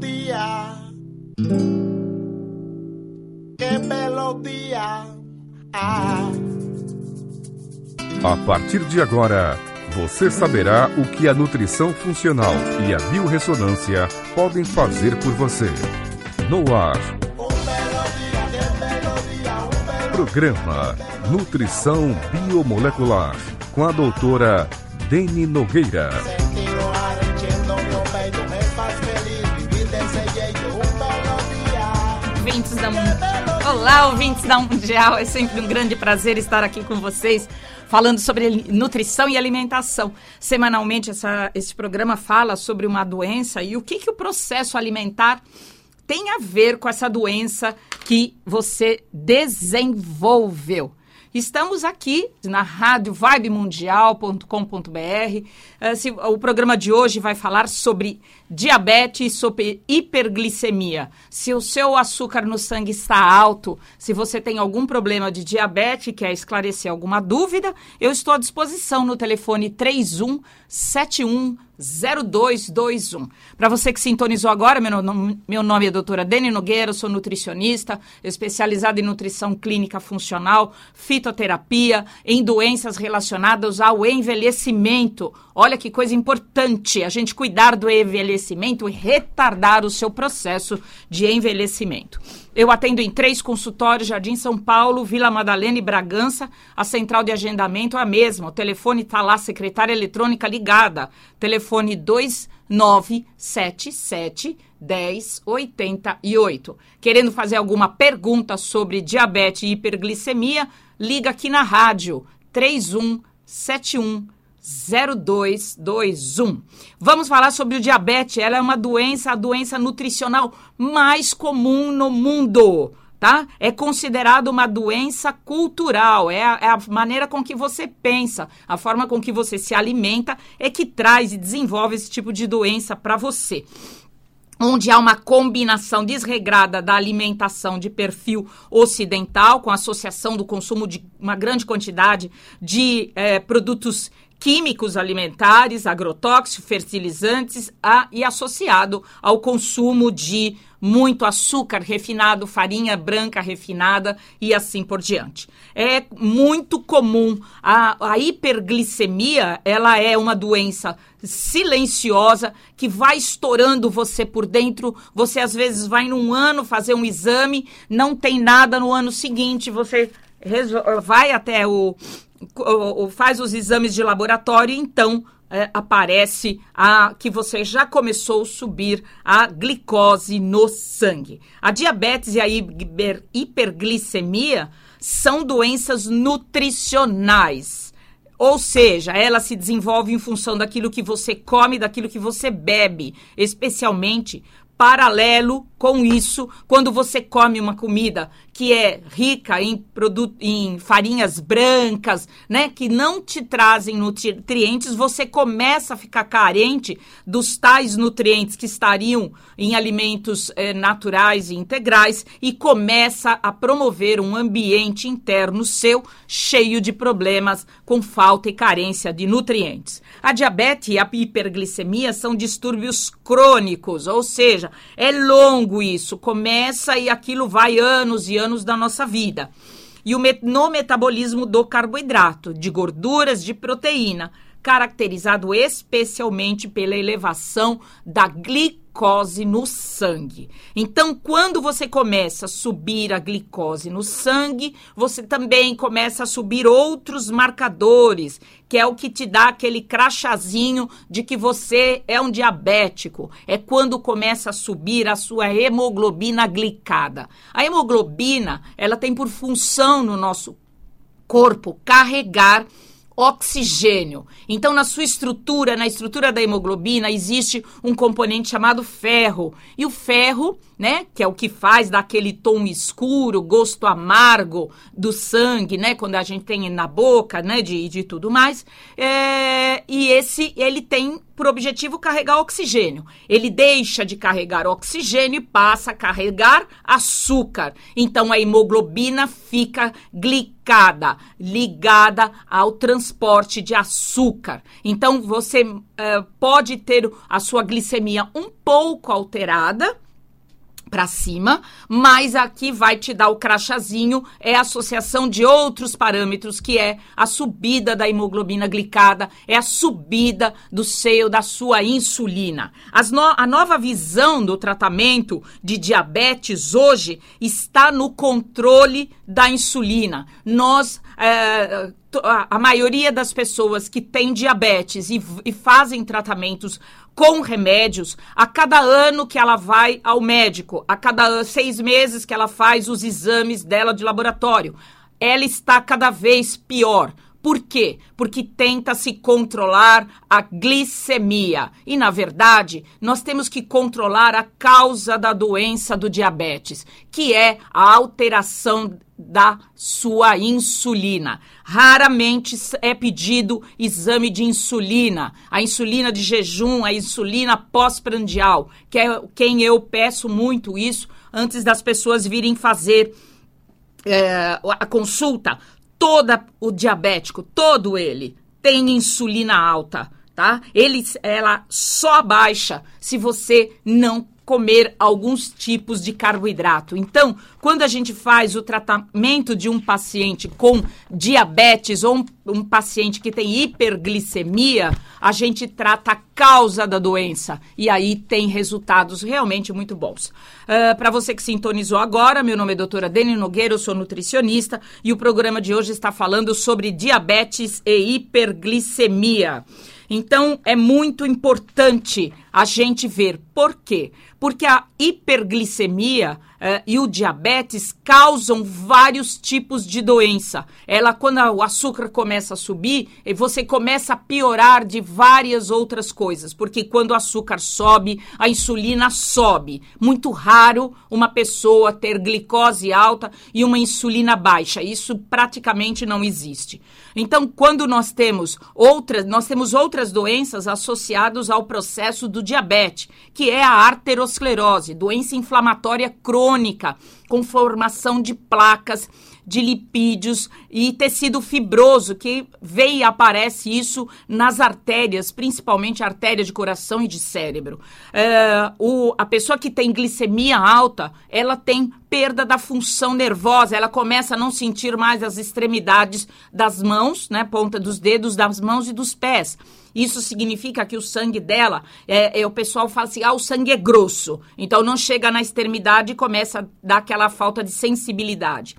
melodía. Qué melodía. Ah. A partir de agora, você saberá o que a nutrição funcional e a biorressonância podem fazer por você. No ar. Programa Nutrição Biomolecular com a doutora Deni Nogueira. Ouvintes da Olá, ouvintes da Mundial. É sempre um grande prazer estar aqui com vocês falando sobre nutrição e alimentação. Semanalmente, essa, esse programa fala sobre uma doença e o que, que o processo alimentar tem a ver com essa doença que você desenvolveu. Estamos aqui na rádio vibemundial.com.br. Uh, o programa de hoje vai falar sobre diabetes, sobre hiperglicemia. Se o seu açúcar no sangue está alto, se você tem algum problema de diabetes e quer esclarecer alguma dúvida, eu estou à disposição no telefone 3171 0221. Para você que sintonizou agora, meu, nome, meu nome é doutora Dani Nogueira, sou nutricionista, especializada em nutrição clínica funcional, fitoterapia, em doenças relacionadas ao envelhecimento. Olha que coisa importante, a gente cuidar do envelhecimento e retardar o seu processo de envelhecimento. Eu atendo em três consultórios, Jardim São Paulo, Vila Madalena e Bragança. A central de agendamento é a mesma. O telefone está lá, secretária eletrônica ligada. Telefone 2977 1088. Querendo fazer alguma pergunta sobre diabetes e hiperglicemia, liga aqui na rádio 3171 0221. Vamos falar sobre o diabetes. Ela é uma doença, a doença nutricional mais comum no mundo. Tá? É considerado uma doença cultural, é a, é a, maneira com que você pensa, a forma com que você se alimenta é que traz e desenvolve esse tipo de doença para você onde há uma combinação desregrada da alimentação de perfil ocidental, com associação do consumo de uma grande quantidade de é, produtos químicos alimentares, agrotóxicos, fertilizantes a, e associado ao consumo de muito açúcar refinado, farinha branca refinada e assim por diante. É muito comum a, a hiperglicemia, ela é uma doença silenciosa que vai estourando você por dentro. Você às vezes vai num ano fazer um exame, não tem nada no ano seguinte, você vai até o faz os exames de laboratório, então é, aparece a que você já começou a subir a glicose no sangue. A diabetes e a hiper, hiperglicemia são doenças nutricionais. Ou seja, ela se desenvolve em função daquilo que você come, daquilo que você bebe, especialmente paralelo com isso, quando você come uma comida que é rica em, produto, em farinhas brancas, né, que não te trazem nutrientes, você começa a ficar carente dos tais nutrientes que estariam em alimentos eh, naturais e integrais e começa a promover um ambiente interno seu cheio de problemas com falta e carência de nutrientes. A diabetes e a hiperglicemia são distúrbios crônicos, ou seja, é longo isso, começa e aquilo vai anos e anos da nossa vida. E o, no metabolismo do carboidrato, de gorduras, de proteína, caracterizado especialmente pela elevação da glicose no sangue. Então, quando você começa a subir a glicose no sangue, você também começa a subir outros marcadores, que é o que te dá aquele crachazinho de que você é um diabético. É quando começa a subir a sua hemoglobina glicada. A hemoglobina, ela tem por função no nosso corpo carregar oxigênio. Então, na sua estrutura, na estrutura da hemoglobina, existe um componente chamado ferro. E o ferro, né, que é o que faz daquele tom escuro, gosto amargo do sangue, né, quando a gente tem na boca, né, de, de tudo mais, é, e esse, ele tem por objetivo carregar oxigênio. Ele deixa de carregar oxigênio e passa a carregar açúcar. Então, a hemoglobina fica glicada ligada ao transporte de açúcar. Então, você uh, pode ter a sua glicemia um pouco alterada, para cima, mas aqui vai te dar o crachazinho, é a associação de outros parâmetros, que é a subida da hemoglobina glicada, é a subida do seio da sua insulina. No, a nova visão do tratamento de diabetes hoje está no controle da insulina. Nós, é, a maioria das pessoas que têm diabetes e, e fazem tratamentos com remédios a cada ano que ela vai ao médico, a cada seis meses que ela faz os exames dela de laboratório. Ela está cada vez pior. Por quê? Porque tenta se controlar a glicemia. E, na verdade, nós temos que controlar a causa da doença do diabetes, que é a alteração da sua insulina. Raramente é pedido exame de insulina, a insulina de jejum, a insulina pós-prandial, que é quem eu peço muito isso antes das pessoas virem fazer é, a consulta toda o diabético, todo ele, tem insulina alta, tá? Ele, ela só baixa se você não comer alguns tipos de carboidrato. Então, quando a gente faz o tratamento de um paciente com diabetes ou um, um paciente que tem hiperglicemia, a gente trata a causa da doença e aí tem resultados realmente muito bons. Uh, ah, Para você que sintonizou agora, meu nome é doutora Dani Nogueira, eu sou nutricionista e o programa de hoje está falando sobre diabetes e hiperglicemia. Então, é muito importante a gente ver por quê. Porque a hiperglicemia eh, e o diabetes causam vários tipos de doença. Ela, quando o açúcar começa a subir, você começa a piorar de várias outras coisas, porque quando o açúcar sobe, a insulina sobe. Muito raro uma pessoa ter glicose alta e uma insulina baixa. Isso praticamente não existe. Então, quando nós temos outras, nós temos outras doenças associadas ao processo do diabetes, que é a arteriosclerose, doença inflamatória crônica, com formação de placas, de lipídios e tecido fibroso, que vem e aparece isso nas artérias, principalmente artéria de coração e de cérebro. É, o, a pessoa que tem glicemia alta, ela tem perda da função nervosa, ela começa a não sentir mais as extremidades das mãos, né, ponta dos dedos das mãos e dos pés. Isso significa que o sangue dela, é, é, o pessoal fala assim, ah, o sangue é grosso. Então não chega na extremidade e começa a dar aquela falta de sensibilidade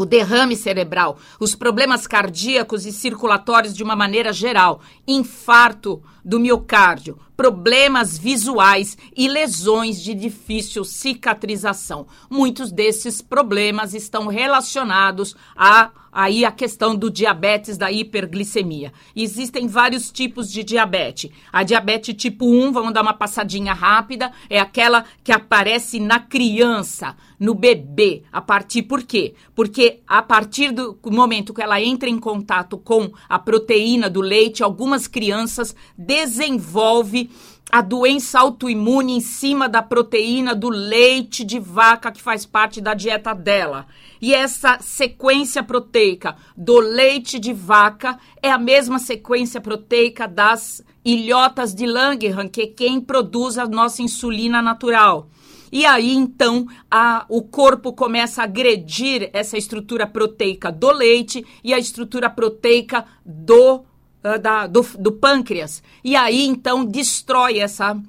o derrame cerebral, os problemas cardíacos e circulatórios de uma maneira geral, infarto do miocárdio, problemas visuais e lesões de difícil cicatrização. Muitos desses problemas estão relacionados a aí a questão do diabetes, da hiperglicemia. Existem vários tipos de diabetes. A diabetes tipo 1, vamos dar uma passadinha rápida, é aquela que aparece na criança, no bebê. A partir por quê? Porque a partir do momento que ela entra em contato com a proteína do leite, algumas crianças desenvolvem a doença autoimune em cima da proteína do leite de vaca que faz parte da dieta dela. E essa sequência proteica do leite de vaca é a mesma sequência proteica das ilhotas de Langerhans, que é quem produz a nossa insulina natural. E aí, então, a, o corpo começa a agredir essa estrutura proteica do leite e a estrutura proteica do, uh, da, do, do pâncreas. E aí, então, destrói essa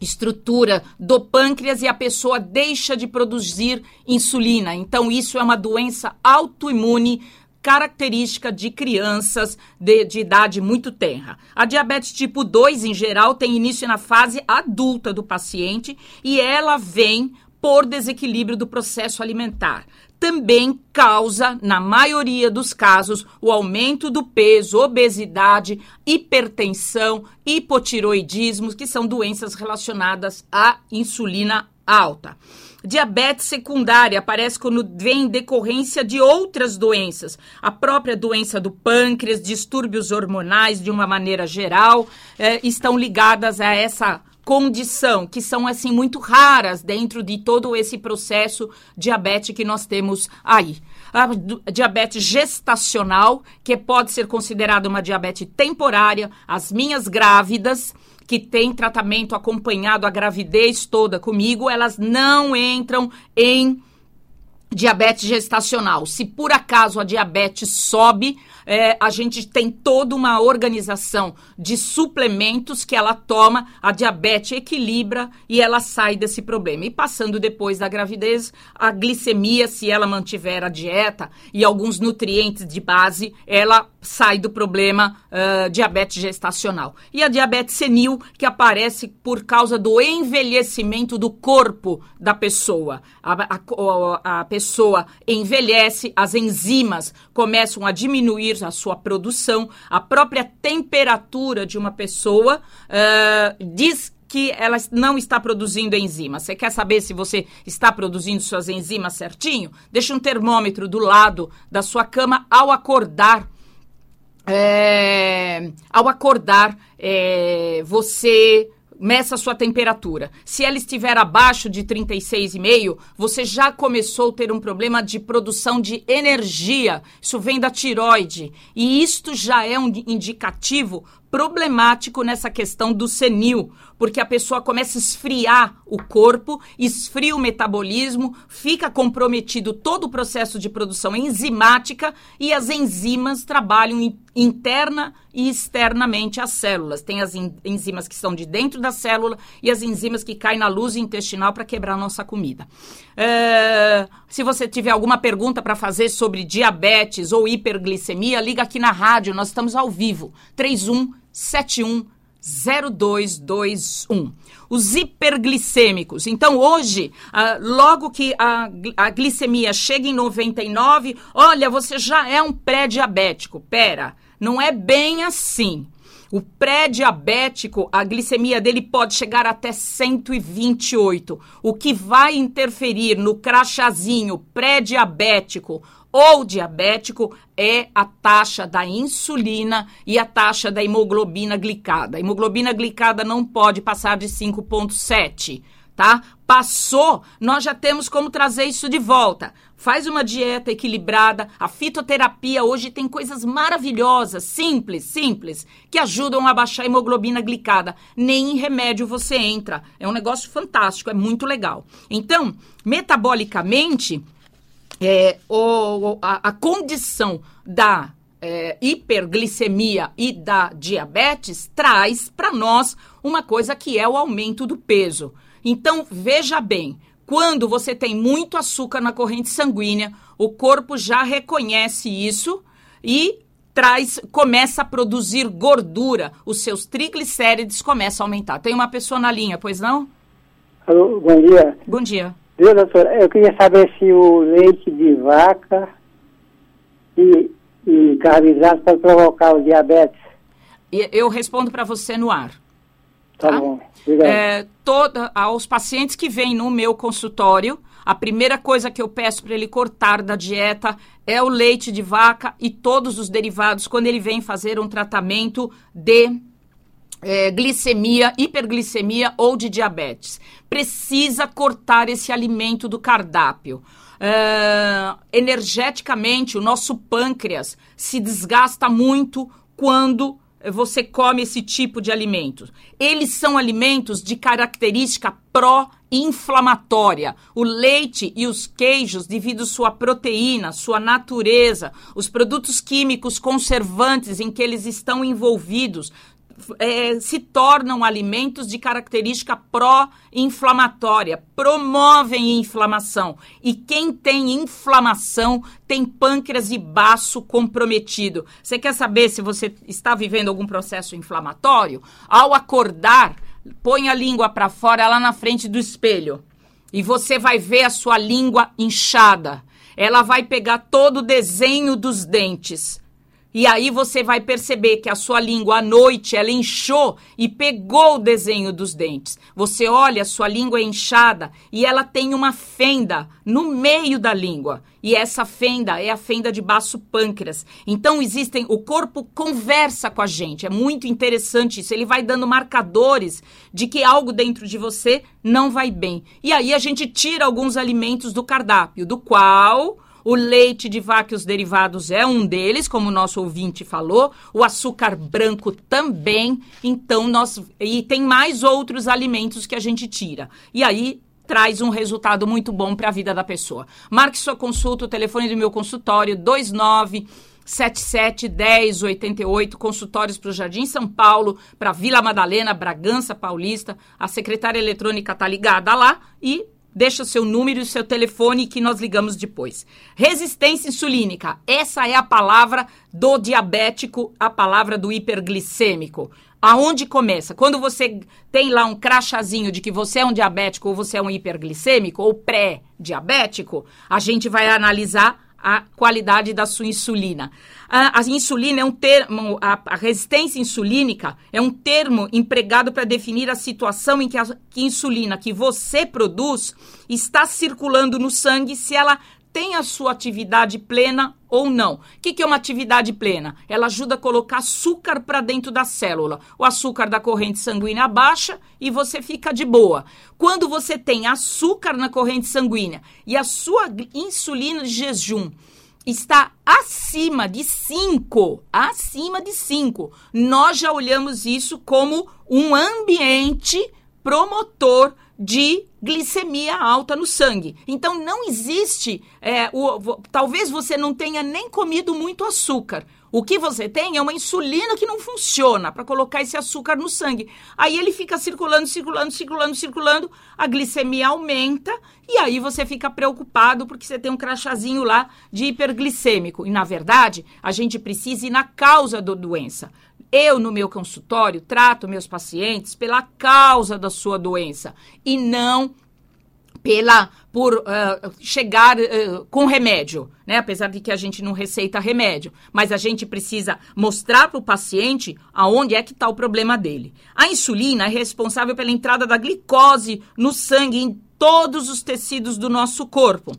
estrutura do pâncreas e a pessoa deixa de produzir insulina. Então, isso é uma doença autoimune característica de crianças de, de, idade muito tenra. A diabetes tipo 2, em geral, tem início na fase adulta do paciente e ela vem por desequilíbrio do processo alimentar também causa, na maioria dos casos, o aumento do peso, obesidade, hipertensão, hipotiroidismo, que são doenças relacionadas à insulina alta. Diabetes secundária aparece quando vem em decorrência de outras doenças. A própria doença do pâncreas, distúrbios hormonais de uma maneira geral, eh, estão ligadas a essa condição, que são assim muito raras dentro de todo esse processo diabetes que nós temos aí. A diabetes gestacional, que pode ser considerada uma diabetes temporária, as minhas grávidas, que têm tratamento acompanhado a gravidez toda comigo, elas não entram em diabetes gestacional. Se por acaso a diabetes sobe, é, a gente tem toda uma organização de suplementos que ela toma, a diabetes equilibra e ela sai desse problema. E passando depois da gravidez, a glicemia, se ela mantiver a dieta e alguns nutrientes de base, ela sai do problema uh, diabetes gestacional. E a diabetes senil, que aparece por causa do envelhecimento do corpo da pessoa. A, a, a pessoa envelhece, as enzimas começam a diminuir a sua produção, a própria temperatura de uma pessoa uh, diz que ela não está produzindo enzimas. Você quer saber se você está produzindo suas enzimas certinho? Deixa um termômetro do lado da sua cama ao acordar. É, ao acordar, é, você meça a sua temperatura. Se ela estiver abaixo de 36,5, você já começou a ter um problema de produção de energia. Isso vem da tiroide. E isto já é um indicativo problemático nessa questão do senil, porque a pessoa começa a esfriar o corpo, esfria o metabolismo, fica comprometido todo o processo de produção enzimática e as enzimas trabalham interna e externamente as células. Tem as enzimas que estão de dentro da célula e as enzimas que caem na luz intestinal para quebrar nossa comida. É, se você tiver alguma pergunta para fazer sobre diabetes ou hiperglicemia, liga aqui na rádio, nós estamos ao vivo. 3171 0221. Os hiperglicêmicos. Então, hoje, ah, logo que a, a glicemia chega em 99, olha, você já é um pré-diabético. Pera, não é bem assim. O pré-diabético, a glicemia dele pode chegar até 128, o que vai interferir no crachazinho pré-diabético ou diabético é a taxa da insulina e a taxa da hemoglobina glicada. A hemoglobina glicada não pode passar de 5,7, tá? Passou, nós já temos como trazer isso de volta. Faz uma dieta equilibrada. A fitoterapia hoje tem coisas maravilhosas, simples, simples, que ajudam a baixar a hemoglobina glicada. Nem em remédio você entra. É um negócio fantástico, é muito legal. Então, metabolicamente, é, o, a, a condição da é, hiperglicemia e da diabetes traz para nós uma coisa que é o aumento do peso. Então, veja bem, quando você tem muito açúcar na corrente sanguínea, o corpo já reconhece isso e traz, começa a produzir gordura. Os seus triglicérides começam a aumentar. Tem uma pessoa na linha, pois não? Alô, bom dia. Bom dia. Viu, doutora? Eu queria saber se o leite de vaca e, e carboidrato pode provocar o diabetes. Eu respondo para você no ar. Tá, tá bom. Obrigado. É, toda, aos pacientes que vêm no meu consultório, a primeira coisa que eu peço para ele cortar da dieta é o leite de vaca e todos os derivados quando ele vem fazer um tratamento de é, glicemia, hiperglicemia ou de diabetes. Precisa cortar esse alimento do cardápio. É, energeticamente, o nosso pâncreas se desgasta muito quando você come esse tipo de alimentos. Eles são alimentos de característica pró-inflamatória. O leite e os queijos, devido sua proteína, sua natureza, os produtos químicos conservantes em que eles estão envolvidos, é, se tornam alimentos de característica pró-inflamatória, promovem inflamação. E quem tem inflamação tem pâncreas e baço comprometido. Você quer saber se você está vivendo algum processo inflamatório? Ao acordar, põe a língua para fora lá na frente do espelho. E você vai ver a sua língua inchada. Ela vai pegar todo o desenho dos dentes E aí você vai perceber que a sua língua à noite ela inchou e pegou o desenho dos dentes. Você olha, a sua língua é inchada e ela tem uma fenda no meio da língua. E essa fenda é a fenda de baço pâncreas. Então existem, o corpo conversa com a gente. É muito interessante isso. Ele vai dando marcadores de que algo dentro de você não vai bem. E aí a gente tira alguns alimentos do cardápio, do qual o leite de vaca e os derivados é um deles, como o nosso ouvinte falou. O açúcar branco também. Então, nós. E tem mais outros alimentos que a gente tira. E aí traz um resultado muito bom para a vida da pessoa. Marque sua consulta, o telefone do meu consultório, 29 77 10 88, consultórios para o Jardim São Paulo, para Vila Madalena, Bragança Paulista. A secretária eletrônica está ligada lá e deixa o seu número e o seu telefone que nós ligamos depois. Resistência insulínica. Essa é a palavra do diabético, a palavra do hiperglicêmico. Aonde começa? Quando você tem lá um crachazinho de que você é um diabético ou você é um hiperglicêmico ou pré-diabético, a gente vai analisar a qualidade da sua insulina. A, a insulina é um termo, a, a, resistência insulínica é um termo empregado para definir a situação em que a que insulina que você produz está circulando no sangue se ela tem a sua atividade plena ou não. O que, que é uma atividade plena? Ela ajuda a colocar açúcar para dentro da célula. O açúcar da corrente sanguínea baixa e você fica de boa. Quando você tem açúcar na corrente sanguínea e a sua insulina de jejum está acima de 5, acima de 5, nós já olhamos isso como um ambiente promotor de glicemia alta no sangue. Então não existe, é, o, talvez você não tenha nem comido muito açúcar. O que você tem é uma insulina que não funciona para colocar esse açúcar no sangue. Aí ele fica circulando, circulando, circulando, circulando, a glicemia aumenta e aí você fica preocupado porque você tem um crachazinho lá de hiperglicêmico. E na verdade, a gente precisa ir na causa da doença. Eu, no meu consultório, trato meus pacientes pela causa da sua doença e não pela por uh, chegar uh, com remédio, né? Apesar de que a gente não receita remédio, mas a gente precisa mostrar para o paciente aonde é que está o problema dele. A insulina é responsável pela entrada da glicose no sangue em todos os tecidos do nosso corpo.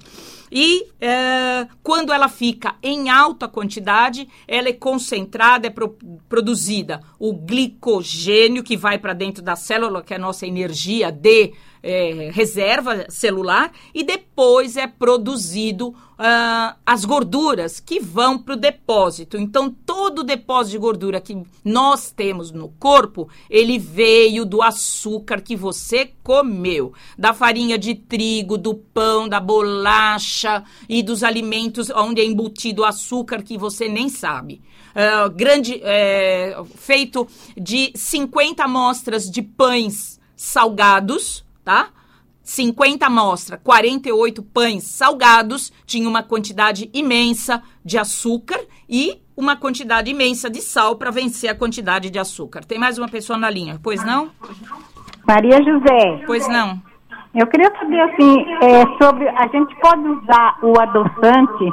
E é, quando ela fica em alta quantidade, ela é concentrada, é pro, produzida o glicogênio que vai para dentro da célula, que é a nossa energia de é, reserva celular, e depois é produzido uh, as gorduras que vão para o depósito. Então, todo o depósito de gordura que nós temos no corpo, ele veio do açúcar que você comeu, da farinha de trigo, do pão, da bolacha e dos alimentos onde é embutido açúcar que você nem sabe. Uh, grande, é, feito de 50 amostras de pães salgados, tá? 50 amostras, 48 pães salgados, tinha uma quantidade imensa de açúcar e uma quantidade imensa de sal para vencer a quantidade de açúcar. Tem mais uma pessoa na linha, pois não? Maria José. Pois não. Eu queria saber assim, é, sobre a gente pode usar o adoçante?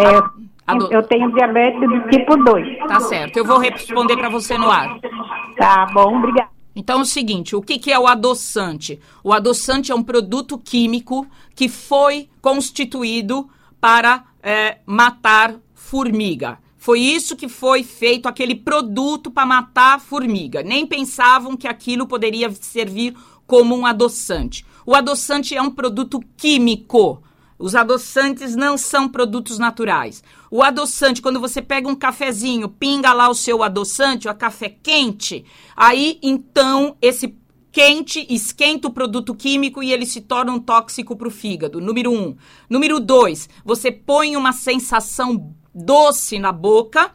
É, ado... Eu tenho diabetes do tipo 2. Tá certo. Eu vou responder para você no ar. Tá bom, obrigada. Então é o seguinte, o que, que é o adoçante? O adoçante é um produto químico que foi constituído para é, matar formiga. Foi isso que foi feito, aquele produto para matar formiga. Nem pensavam que aquilo poderia servir como um adoçante. O adoçante é um produto químico. Os adoçantes não são produtos naturais. O adoçante, quando você pega um cafezinho, pinga lá o seu adoçante, o café quente, aí então esse quente esquenta o produto químico e ele se torna um tóxico para o fígado. Número um. Número dois, você põe uma sensação doce na boca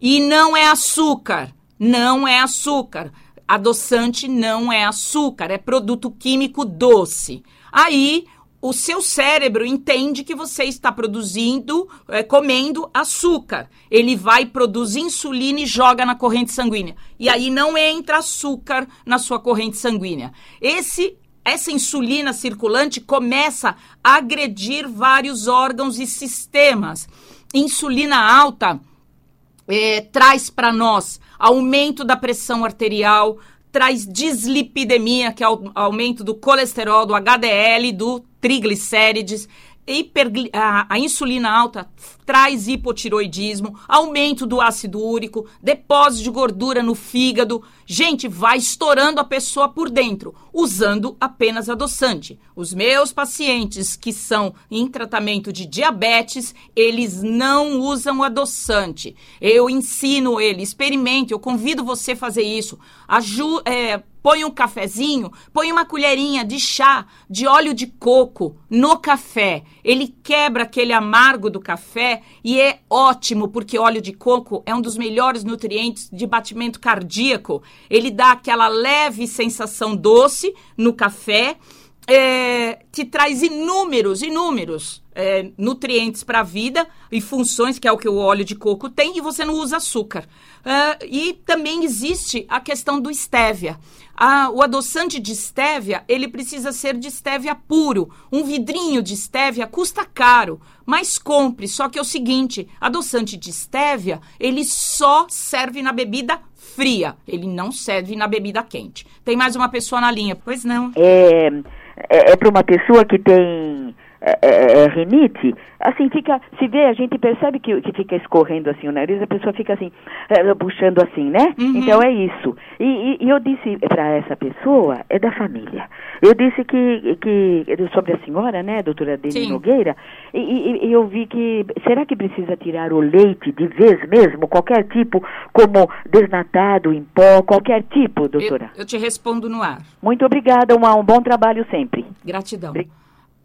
e não é açúcar. Não é açúcar. Adoçante não é açúcar, é produto químico doce. Aí o seu cérebro entende que você está produzindo, é, comendo açúcar. Ele vai produzir insulina e joga na corrente sanguínea. E aí não entra açúcar na sua corrente sanguínea. Esse essa insulina circulante começa a agredir vários órgãos e sistemas. Insulina alta é, traz para nós aumento da pressão arterial, traz dislipidemia, que é o aumento do colesterol, do HDL, do triglicérides, hipergli a, a, insulina alta traz hipotiroidismo, aumento do ácido úrico, depósito de gordura no fígado. Gente, vai estourando a pessoa por dentro, usando apenas adoçante. Os meus pacientes que são em tratamento de diabetes, eles não usam adoçante. Eu ensino ele, experimente, eu convido você a fazer isso. Aju é, põe um cafezinho, põe uma colherinha de chá de óleo de coco no café. Ele quebra aquele amargo do café e é ótimo porque óleo de coco é um dos melhores nutrientes de batimento cardíaco. Ele dá aquela leve sensação doce no café. É, que traz inúmeros, inúmeros é, nutrientes para a vida e funções, que é o que o óleo de coco tem, e você não usa açúcar. Uh, e também existe a questão do estévia. O adoçante de estévia, ele precisa ser de estévia puro. Um vidrinho de estévia custa caro, mas compre. Só que é o seguinte, adoçante de estévia, ele só serve na bebida fria. Ele não serve na bebida quente. Tem mais uma pessoa na linha, pois não? É, é, é para uma pessoa que tem é, é, é, rinite, assim fica, se vê, a gente percebe que, que fica escorrendo assim o nariz, a pessoa fica assim, é, puxando assim, né? Uhum. Então é isso. E, e, e eu disse para essa pessoa, é da família. Eu disse que, que sobre a senhora, né, doutora Deni Nogueira, e, e, e, eu vi que, será que precisa tirar o leite de vez mesmo, qualquer tipo, como desnatado, em pó, qualquer tipo, doutora? Eu, eu te respondo no ar. Muito obrigada, um, um bom trabalho sempre. Gratidão.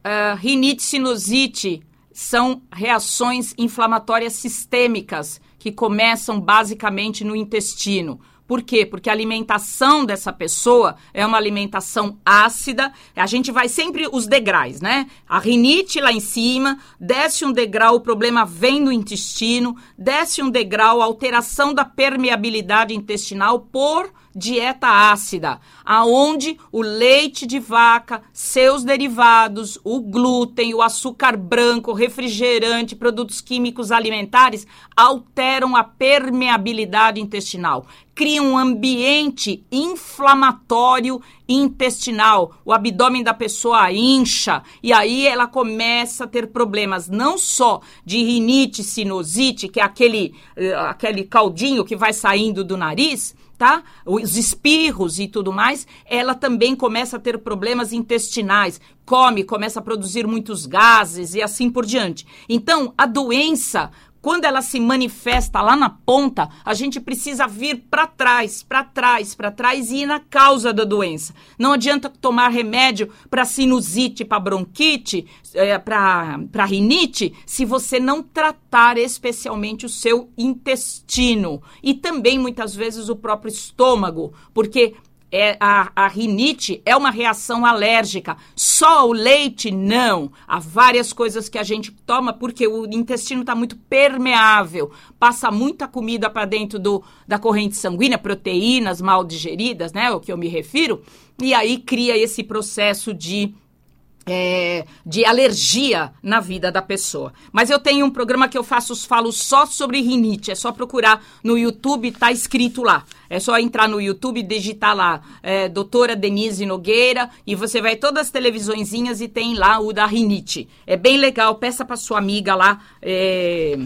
Uh, rinite sinusite são reações inflamatórias sistêmicas que começam basicamente no intestino. Por quê? Porque a alimentação dessa pessoa é uma alimentação ácida. A gente vai sempre os degraus, né? A rinite lá em cima, desce um degrau, o problema vem do intestino, desce um degrau, alteração da permeabilidade intestinal por dieta ácida, aonde o leite de vaca, seus derivados, o glúten, o açúcar branco, refrigerante, produtos químicos alimentares alteram a permeabilidade intestinal, criam um ambiente inflamatório intestinal. O abdômen da pessoa incha e aí ela começa a ter problemas não só de rinite, sinusite, que é aquele, uh, aquele caldinho que vai saindo do nariz, tá? Os espirros e tudo mais, ela também começa a ter problemas intestinais, come, começa a produzir muitos gases e assim por diante. Então, a doença quando ela se manifesta lá na ponta, a gente precisa vir para trás, para trás, para trás e ir na causa da doença. Não adianta tomar remédio para sinusite, para bronquite, é, para rinite, se você não tratar especialmente o seu intestino e também muitas vezes o próprio estômago, porque é, a, a rinite é uma reação alérgica. Só o leite, não. Há várias coisas que a gente toma porque o intestino está muito permeável. Passa muita comida para dentro do, da corrente sanguínea, proteínas mal digeridas, né? O que eu me refiro. E aí cria esse processo de é, de alergia na vida da pessoa. Mas eu tenho um programa que eu faço, falo só sobre rinite. É só procurar no YouTube, tá escrito lá. É só entrar no YouTube, digitar lá, é, doutora Denise Nogueira, e você vai todas as televisõezinhas e tem lá o da rinite. É bem legal, peça para sua amiga lá é,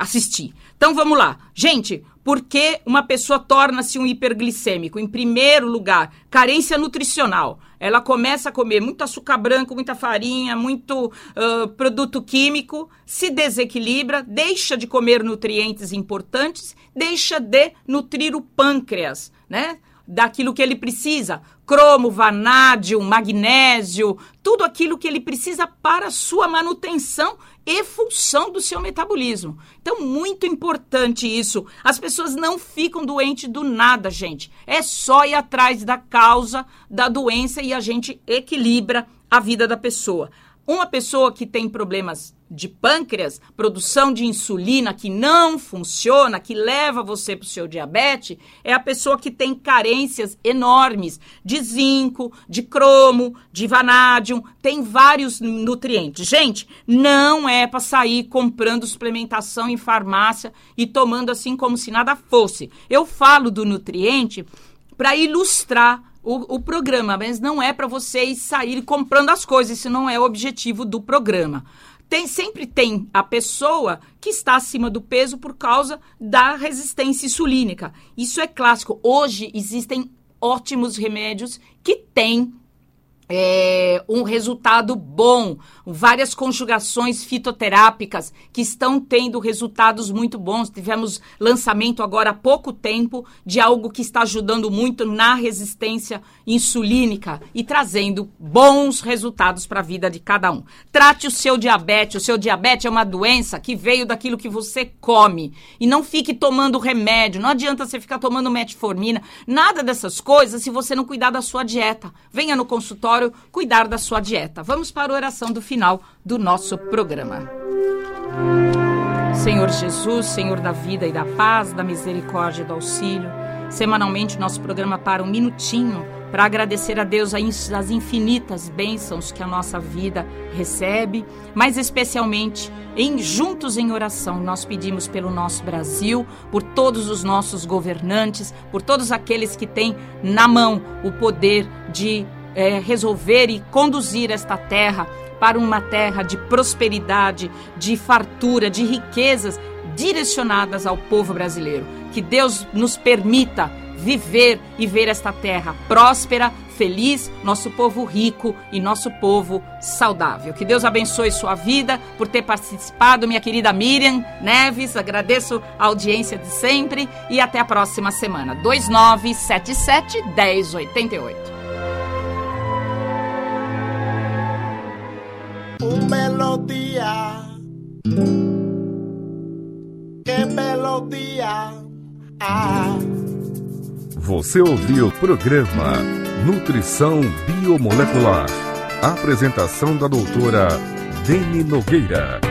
assistir. Então vamos lá. Gente, por que uma pessoa torna-se um hiperglicêmico? Em primeiro lugar, carência nutricional. Ela começa a comer muito açúcar branco, muita farinha, muito uh, produto químico, se desequilibra, deixa de comer nutrientes importantes, deixa de nutrir o pâncreas, né? Daquilo que ele precisa, cromo, vanádio, magnésio, tudo aquilo que ele precisa para a sua manutenção e função do seu metabolismo. Então, muito importante isso. As pessoas não ficam doentes do nada, gente. É só ir atrás da causa da doença e a gente equilibra a vida da pessoa. Uma pessoa que tem problemas de pâncreas, produção de insulina que não funciona, que leva você para o seu diabetes, é a pessoa que tem carências enormes de zinco, de cromo, de vanádio, tem vários nutrientes. Gente, não é para sair comprando suplementação em farmácia e tomando assim como se nada fosse. Eu falo do nutriente para ilustrar o, o, programa, mas não é para vocês saírem comprando as coisas, esse não é o objetivo do programa tem, sempre tem a pessoa que está acima do peso por causa da resistência insulínica. Isso é clássico. Hoje existem ótimos remédios que têm é, um resultado bom, várias conjugações fitoterápicas que estão tendo resultados muito bons. Tivemos lançamento agora há pouco tempo de algo que está ajudando muito na resistência insulínica e trazendo bons resultados para a vida de cada um. Trate o seu diabetes. O seu diabetes é uma doença que veio daquilo que você come. E não fique tomando remédio. Não adianta você ficar tomando metformina, nada dessas coisas se você não cuidar da sua dieta. Venha no consultório cuidar da sua dieta. Vamos para a oração do final do nosso programa. Senhor Jesus, Senhor da vida e da paz, da misericórdia e do auxílio, semanalmente nosso programa para um minutinho para agradecer a Deus as infinitas bênçãos que a nossa vida recebe, mas especialmente em juntos em oração nós pedimos pelo nosso Brasil, por todos os nossos governantes, por todos aqueles que têm na mão o poder de é, resolver e conduzir esta terra para uma terra de prosperidade, de fartura, de riquezas direcionadas ao povo brasileiro. Que Deus nos permita viver e ver esta terra próspera, feliz, nosso povo rico e nosso povo saudável. Que Deus abençoe sua vida por ter participado, minha querida Miriam Neves. Agradeço a audiência de sempre e até a próxima semana. 2977 1088. Melodía. Que melodia. Ah. Você ouviu o programa Nutrição Biomolecular. Apresentação da doutora Deni Nogueira.